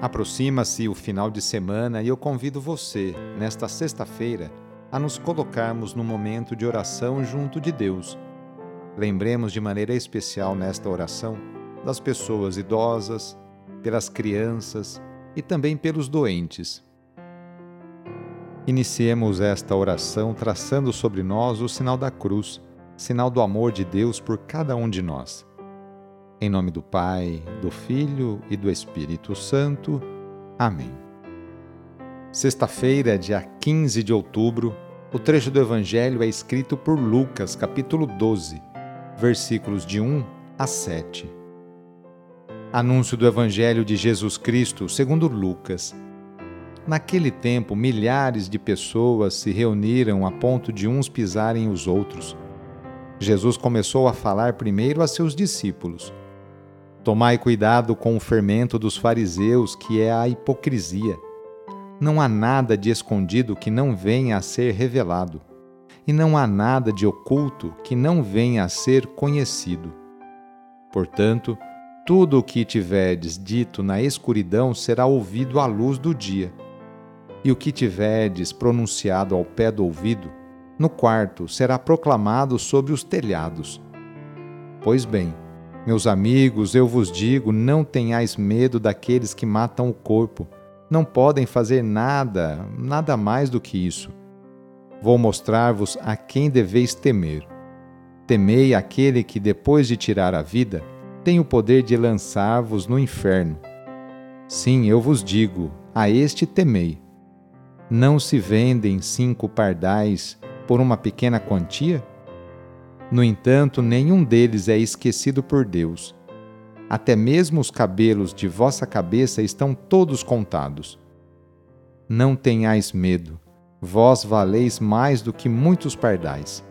Aproxima-se o final de semana e eu convido você, nesta sexta-feira, a nos colocarmos no momento de oração junto de Deus. Lembremos de maneira especial nesta oração das pessoas idosas, pelas crianças e também pelos doentes. Iniciemos esta oração traçando sobre nós o sinal da cruz, sinal do amor de Deus por cada um de nós. Em nome do Pai, do Filho e do Espírito Santo. Amém. Sexta-feira, dia 15 de outubro, o trecho do Evangelho é escrito por Lucas, capítulo 12, versículos de 1 a 7. Anúncio do Evangelho de Jesus Cristo segundo Lucas. Naquele tempo, milhares de pessoas se reuniram a ponto de uns pisarem os outros. Jesus começou a falar primeiro a seus discípulos Tomai cuidado com o fermento dos fariseus, que é a hipocrisia. Não há nada de escondido que não venha a ser revelado, e não há nada de oculto que não venha a ser conhecido. Portanto, tudo o que tiverdes dito na escuridão será ouvido à luz do dia, e o que tiverdes pronunciado ao pé do ouvido, no quarto será proclamado sobre os telhados. Pois bem, meus amigos, eu vos digo: não tenhais medo daqueles que matam o corpo. Não podem fazer nada, nada mais do que isso. Vou mostrar-vos a quem deveis temer. Temei aquele que, depois de tirar a vida, tem o poder de lançar-vos no inferno. Sim, eu vos digo: a este temei. Não se vendem cinco pardais por uma pequena quantia? No entanto, nenhum deles é esquecido por Deus. Até mesmo os cabelos de vossa cabeça estão todos contados. Não tenhais medo, vós valeis mais do que muitos pardais.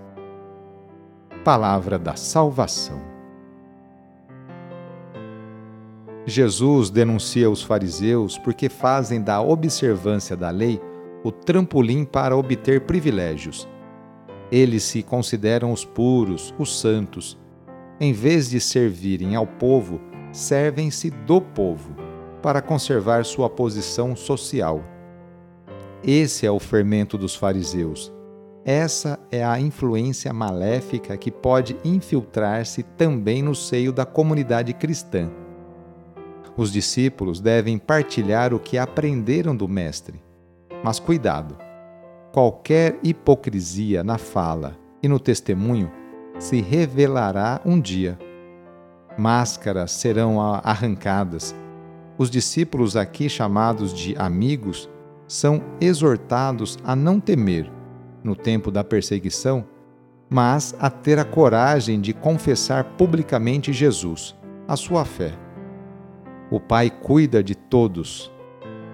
Palavra da Salvação. Jesus denuncia os fariseus porque fazem da observância da lei o trampolim para obter privilégios eles se consideram os puros, os santos. Em vez de servirem ao povo, servem-se do povo, para conservar sua posição social. Esse é o fermento dos fariseus. Essa é a influência maléfica que pode infiltrar-se também no seio da comunidade cristã. Os discípulos devem partilhar o que aprenderam do Mestre. Mas cuidado! Qualquer hipocrisia na fala e no testemunho se revelará um dia. Máscaras serão arrancadas. Os discípulos aqui chamados de amigos são exortados a não temer no tempo da perseguição, mas a ter a coragem de confessar publicamente Jesus, a sua fé. O Pai cuida de todos.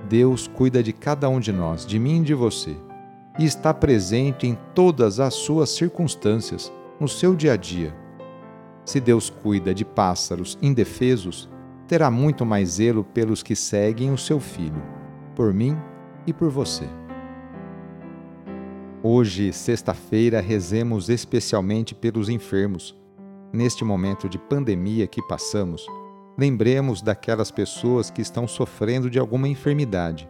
Deus cuida de cada um de nós, de mim e de você e está presente em todas as suas circunstâncias, no seu dia a dia. Se Deus cuida de pássaros indefesos, terá muito mais zelo pelos que seguem o seu filho, por mim e por você. Hoje, sexta-feira, rezemos especialmente pelos enfermos. Neste momento de pandemia que passamos, lembremos daquelas pessoas que estão sofrendo de alguma enfermidade,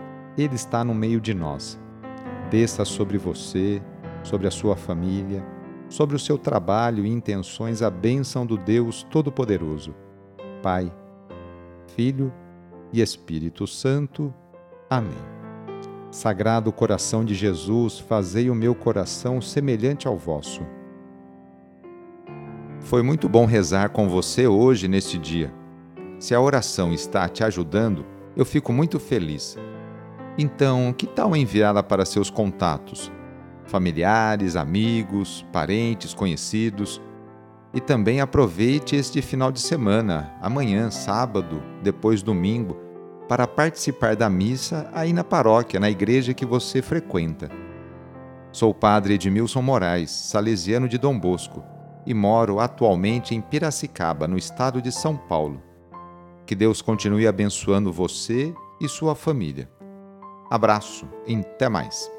Ele está no meio de nós. Desça sobre você, sobre a sua família, sobre o seu trabalho e intenções a bênção do Deus Todo-Poderoso. Pai, Filho e Espírito Santo. Amém. Sagrado coração de Jesus, fazei o meu coração semelhante ao vosso. Foi muito bom rezar com você hoje neste dia. Se a oração está te ajudando, eu fico muito feliz. Então, que tal enviá-la para seus contatos, familiares, amigos, parentes, conhecidos? E também aproveite este final de semana, amanhã, sábado, depois domingo, para participar da missa aí na paróquia, na igreja que você frequenta. Sou o padre Edmilson Moraes, salesiano de Dom Bosco e moro atualmente em Piracicaba, no estado de São Paulo. Que Deus continue abençoando você e sua família. Abraço e até mais.